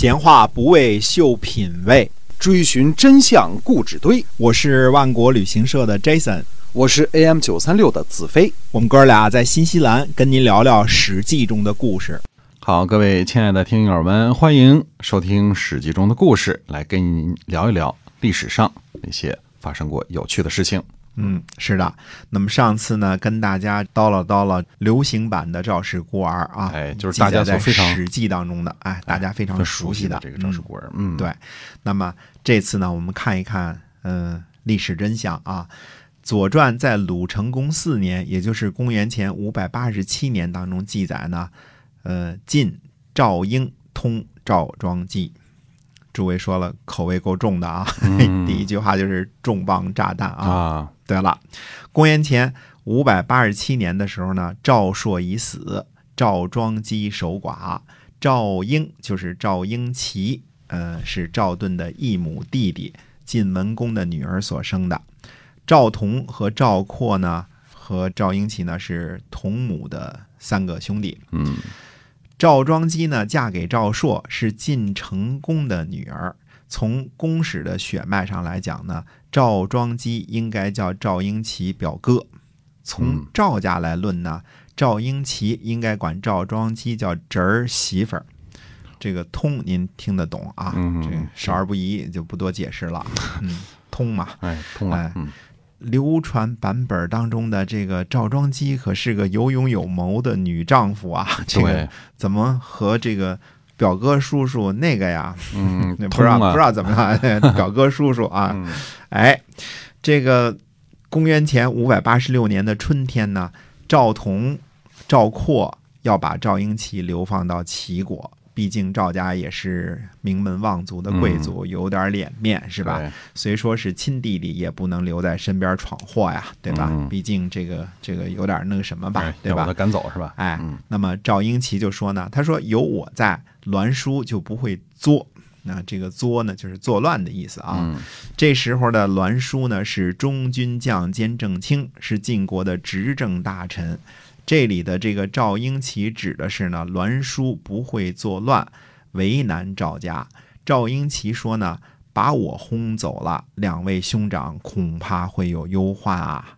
闲话不为秀品味，追寻真相固执堆。我是万国旅行社的 Jason，我是 AM 九三六的子飞。我们哥俩在新西兰跟您聊聊《史记》中的故事。好，各位亲爱的听友们，欢迎收听《史记》中的故事，来跟您聊一聊历史上那些发生过有趣的事情。嗯，是的。那么上次呢，跟大家叨唠叨唠流行版的赵氏孤儿啊，哎，就是大家在史记》当中的，哎，大家非常熟悉的这个赵氏孤儿。嗯，对。那么这次呢，我们看一看，嗯，历史真相啊，《左传》在鲁成公四年，也就是公元前五百八十七年当中记载呢，呃，晋赵婴通赵庄姬。诸位说了，口味够重的啊！第一句话就是重磅炸弹啊！对了，公元前五百八十七年的时候呢，赵朔已死，赵庄姬守寡，赵婴就是赵婴齐，呃，是赵盾的异母弟弟，晋文公的女儿所生的。赵同和赵括呢，和赵婴齐呢是同母的三个兄弟。嗯。赵庄姬呢，嫁给赵朔，是晋成公的女儿。从公史的血脉上来讲呢，赵庄姬应该叫赵婴齐表哥。从赵家来论呢，赵婴齐应该管赵庄姬叫侄儿媳妇儿。这个通您听得懂啊？这少儿不宜，就不多解释了。嗯，通嘛。哎，通了。嗯。流传版本当中的这个赵庄姬可是个有勇有谋的女丈夫啊！这个怎么和这个表哥叔叔那个呀？嗯，不知道不知道怎么样？表哥叔叔啊，哎，这个公元前五百八十六年的春天呢，赵同、赵括要把赵婴齐流放到齐国。毕竟赵家也是名门望族的贵族，有点脸面是吧？虽说是亲弟弟，也不能留在身边闯祸呀，对吧？毕竟这个这个有点那个什么吧，对吧？赶走是吧？哎，那么赵英奇就说呢，他说有我在，栾书就不会作。那这个作呢，就是作乱的意思啊。这时候的栾书呢，是中军将兼正卿，是晋国的执政大臣。这里的这个赵英奇指的是呢，栾书不会作乱，为难赵家。赵英奇说呢，把我轰走了，两位兄长恐怕会有忧患啊。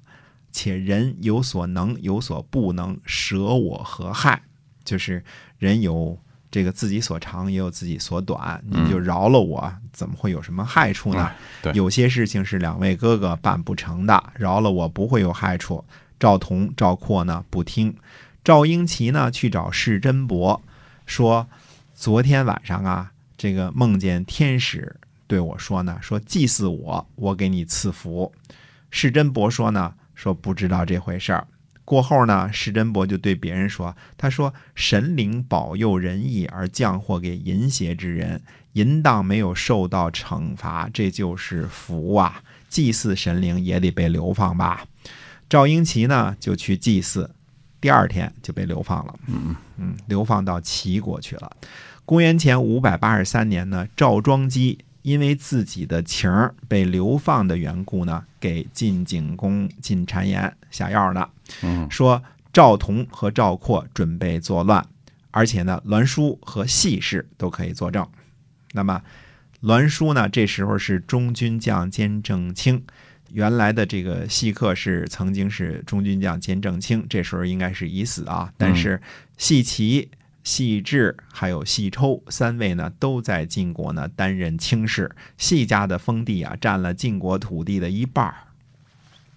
且人有所能，有所不能，舍我何害？就是人有这个自己所长，也有自己所短，你就饶了我，怎么会有什么害处呢？有些事情是两位哥哥办不成的，饶了我不会有害处。赵同、赵括呢不听，赵英齐呢去找世真伯，说昨天晚上啊，这个梦见天使对我说呢，说祭祀我，我给你赐福。世真伯说呢，说不知道这回事儿。过后呢，世真伯就对别人说，他说神灵保佑仁义而降祸给淫邪之人，淫荡没有受到惩罚，这就是福啊！祭祀神灵也得被流放吧。赵婴齐呢就去祭祀，第二天就被流放了。嗯嗯，流放到齐国去了。公元前五百八十三年呢，赵庄姬因为自己的情儿被流放的缘故呢，给晋景公进谗言下药呢。嗯，说赵同和赵括准备作乱，而且呢，栾书和细氏都可以作证。那么，栾书呢，这时候是中军将兼正卿。原来的这个细客是曾经是中军将兼正卿，这时候应该是已死啊。但是细齐、细致还有细抽三位呢，都在晋国呢担任卿士。细家的封地啊，占了晋国土地的一半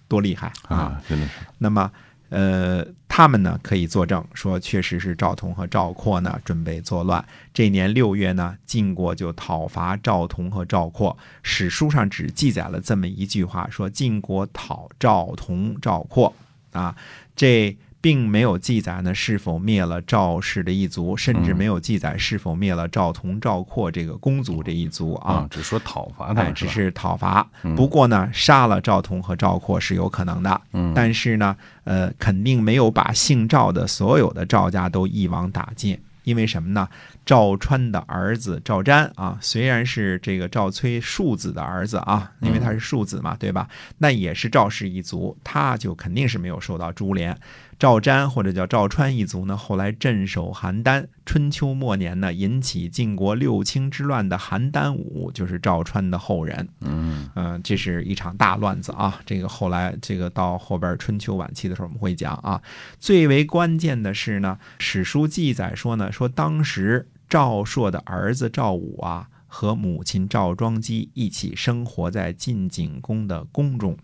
多厉害啊！真的是。那么。呃，他们呢可以作证说，确实是赵同和赵括呢准备作乱。这年六月呢，晋国就讨伐赵同和赵括。史书上只记载了这么一句话，说晋国讨赵同、赵括啊，这。并没有记载呢是否灭了赵氏的一族，甚至没有记载是否灭了赵同、赵括这个公族这一族啊。只说讨伐他们，只是讨伐。不过呢，杀了赵同和赵括是有可能的。嗯，但是呢，呃，肯定没有把姓赵的所有的赵家都一网打尽。因为什么呢？赵川的儿子赵瞻啊，虽然是这个赵崔庶子的儿子啊，因为他是庶子嘛，对吧？那也是赵氏一族，他就肯定是没有受到株连。赵瞻或者叫赵川一族呢，后来镇守邯郸。春秋末年呢，引起晋国六卿之乱的邯郸武就是赵川的后人。嗯嗯，这是一场大乱子啊！这个后来这个到后边春秋晚期的时候我们会讲啊。最为关键的是呢，史书记载说呢，说当时赵朔的儿子赵武啊，和母亲赵庄姬一起生活在晋景公的宫中。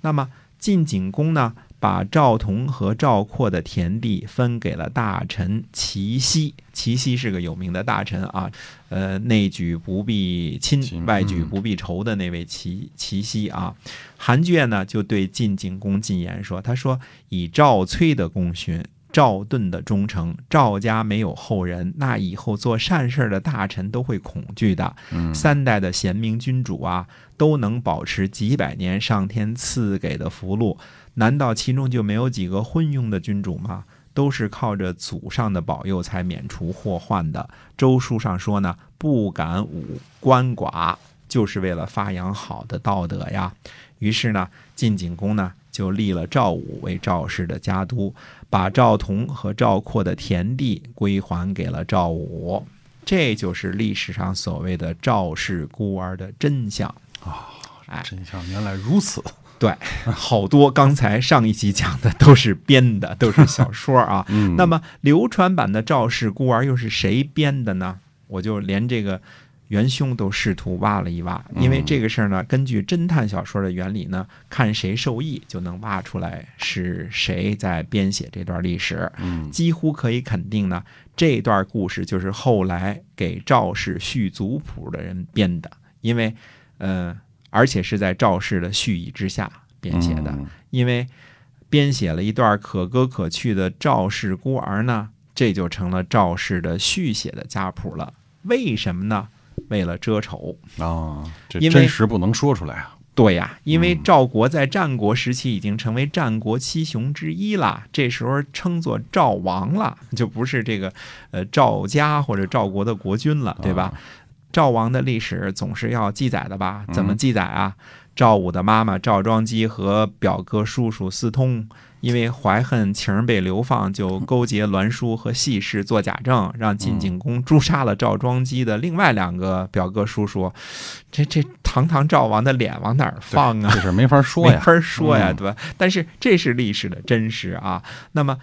那么晋景公呢？把赵同和赵括的田地分给了大臣齐奚。齐奚是个有名的大臣啊，呃，内举不必亲，外举不必仇的那位齐齐奚啊。韩厥呢就对晋景公进言说：“他说以赵崔的功勋。”赵盾的忠诚，赵家没有后人，那以后做善事的大臣都会恐惧的。三代的贤明君主啊，都能保持几百年上天赐给的福禄，难道其中就没有几个昏庸的君主吗？都是靠着祖上的保佑才免除祸患的。周书上说呢，不敢侮官寡，就是为了发扬好的道德呀。于是呢，晋景公呢。就立了赵武为赵氏的家督，把赵同和赵括的田地归还给了赵武，这就是历史上所谓的赵氏孤儿的真相啊！哎，真相原来如此。对，好多刚才上一集讲的都是编的，都是小说啊。那么流传版的赵氏孤儿又是谁编的呢？我就连这个。元凶都试图挖了一挖，因为这个事儿呢，根据侦探小说的原理呢，看谁受益就能挖出来是谁在编写这段历史。嗯，几乎可以肯定呢，这段故事就是后来给赵氏续族谱的人编的，因为，呃，而且是在赵氏的蓄意之下编写的，因为编写了一段可歌可泣的赵氏孤儿呢，这就成了赵氏的续写的家谱了。为什么呢？为了遮丑啊，这真实不能说出来啊。对呀，因为赵国在战国时期已经成为战国七雄之一了，这时候称作赵王了，就不是这个呃赵家或者赵国的国君了，对吧？赵王的历史总是要记载的吧？怎么记载啊？赵武的妈妈赵庄姬和表哥叔叔私通。因为怀恨情被流放，就勾结栾书和细氏做假证，让晋景公诛杀了赵庄姬的另外两个表哥叔叔。这这堂堂赵王的脸往哪儿放啊？这事没法说呀，没法说呀，对吧？但是这是历史的真实啊。那么。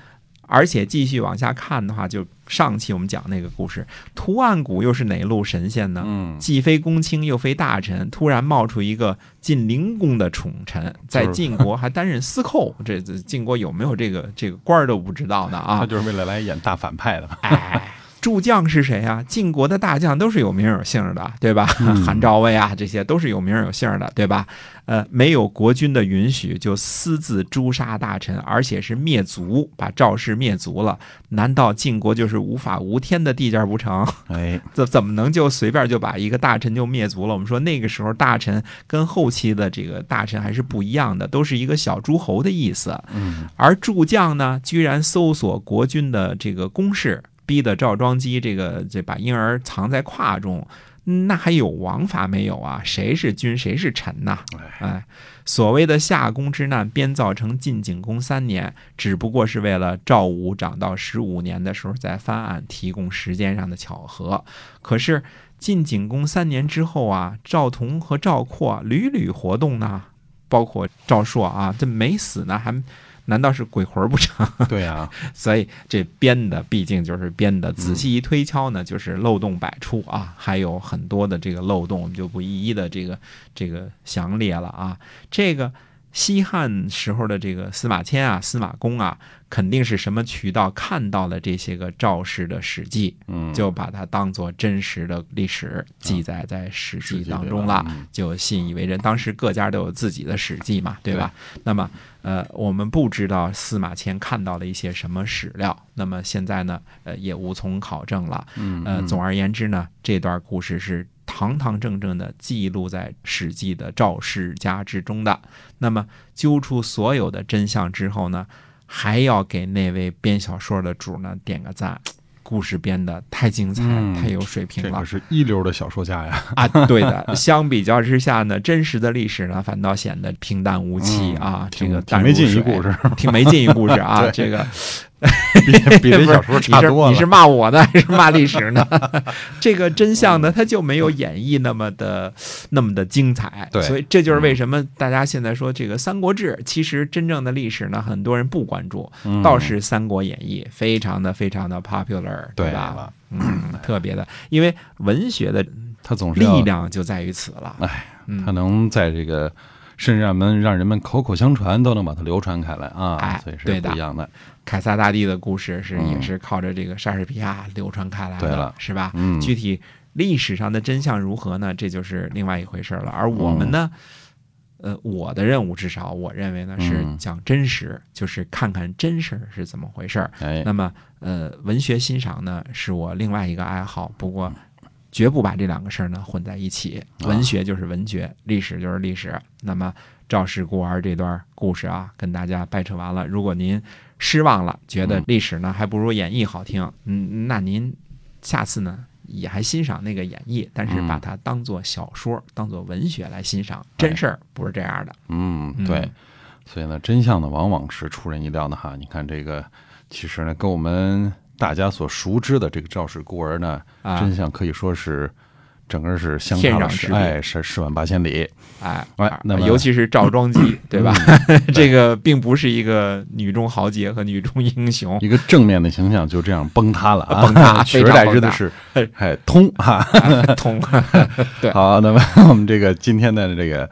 而且继续往下看的话，就上期我们讲那个故事，图案谷又是哪路神仙呢？嗯，既非公卿又非大臣，突然冒出一个晋灵公的宠臣，在晋国还担任司寇，这晋国有没有这个这个官儿都不知道呢啊！他就是为了来演大反派的。哎。助将是谁啊？晋国的大将都是有名有姓的，对吧？韩赵魏啊，这些都是有名有姓的，对吧？呃，没有国君的允许就私自诛杀大臣，而且是灭族，把赵氏灭族了。难道晋国就是无法无天的地界不成？哎，怎怎么能就随便就把一个大臣就灭族了？我们说那个时候大臣跟后期的这个大臣还是不一样的，都是一个小诸侯的意思。嗯，而助将呢，居然搜索国君的这个宫室。逼得赵庄姬这个这把婴儿藏在胯中，那还有王法没有啊？谁是君，谁是臣呐？哎，所谓的夏宫之难编造成晋景公三年，只不过是为了赵武长到十五年的时候再翻案提供时间上的巧合。可是晋景公三年之后啊，赵同和赵括屡屡活动呢，包括赵朔啊，这没死呢，还。难道是鬼魂不成？对啊，所以这编的毕竟就是编的。仔细一推敲呢，就是漏洞百出啊，还有很多的这个漏洞，我们就不一一的这个这个详列了啊。这个西汉时候的这个司马迁啊，司马公啊，肯定是什么渠道看到了这些个赵氏的史记，嗯，就把它当做真实的历史记载在史记当中了，就信以为真。当时各家都有自己的史记嘛，对吧？那么。呃，我们不知道司马迁看到了一些什么史料，那么现在呢，呃，也无从考证了。嗯，呃，总而言之呢，这段故事是堂堂正正的记录在《史记》的赵世家之中的。那么揪出所有的真相之后呢，还要给那位编小说的主呢点个赞。故事编的太精彩、嗯太有水平了这可是一流的小说家呀。啊！对的，相比较之下呢，真实的历史呢，反倒显得平淡无奇嗯啊。这个挺没劲一，故事，挺没劲一故事啊。这个 比 比这小说差多了。你是骂我呢，还是骂历史呢？这个真相呢，它就没有演绎那么的那么的精彩。对所以这就是为什么大家现在说这个《三国志》，其实真正的历史呢，很多人不关注，嗯倒是《三国演义》非常的非常的 popular，对吧？嗯，特别的，因为文学的它总是力，量就在于此了。哎，它能在这个。甚至让们让人们口口相传，都能把它流传开来啊，哎所以是对的不一样的。凯撒大帝的故事是嗯也是靠着这个莎士比亚流传开来的，对了是吧？嗯，具体历史上的真相如何呢？这就是另外一回事了。而我们呢，呃，我的任务至少我认为呢是嗯讲真实，就是看看真事儿是怎么回事儿。哎，那么，呃，文学欣赏呢是我另外一个爱好，不过绝不把这两个事儿呢混在一起。啊文学就是文学，历史就是历史。那么赵氏孤儿这段故事啊，跟大家掰扯完了。如果您失望了，觉得嗯历史呢还不如演绎好听，嗯，那您下次呢也还欣赏那个演绎，但是嗯把它当做小说、当做文学来欣赏。真事儿不是这样的。嗯，嗯对，所以呢，真相呢往往是出人意料的哈。你看这个，其实呢，跟我们大家所熟知的这个赵氏孤儿呢，啊真相可以说是整个是相差了哎十十万八千里。哎，哎那尤其是赵庄姬，对吧？这个并不是一个女中豪杰和女中英雄，一个正面的形象就这样崩塌了啊！崩塌取而代之的是，哎，通哈。通对好，那么我们这个今天的这个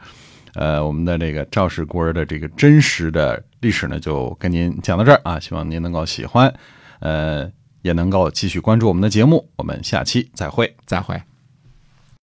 呃，我们的这个赵氏孤儿的这个真实的历史呢，就跟您讲到这儿啊，希望您能够喜欢，呃，也能够继续关注我们的节目，我们下期再会。再会。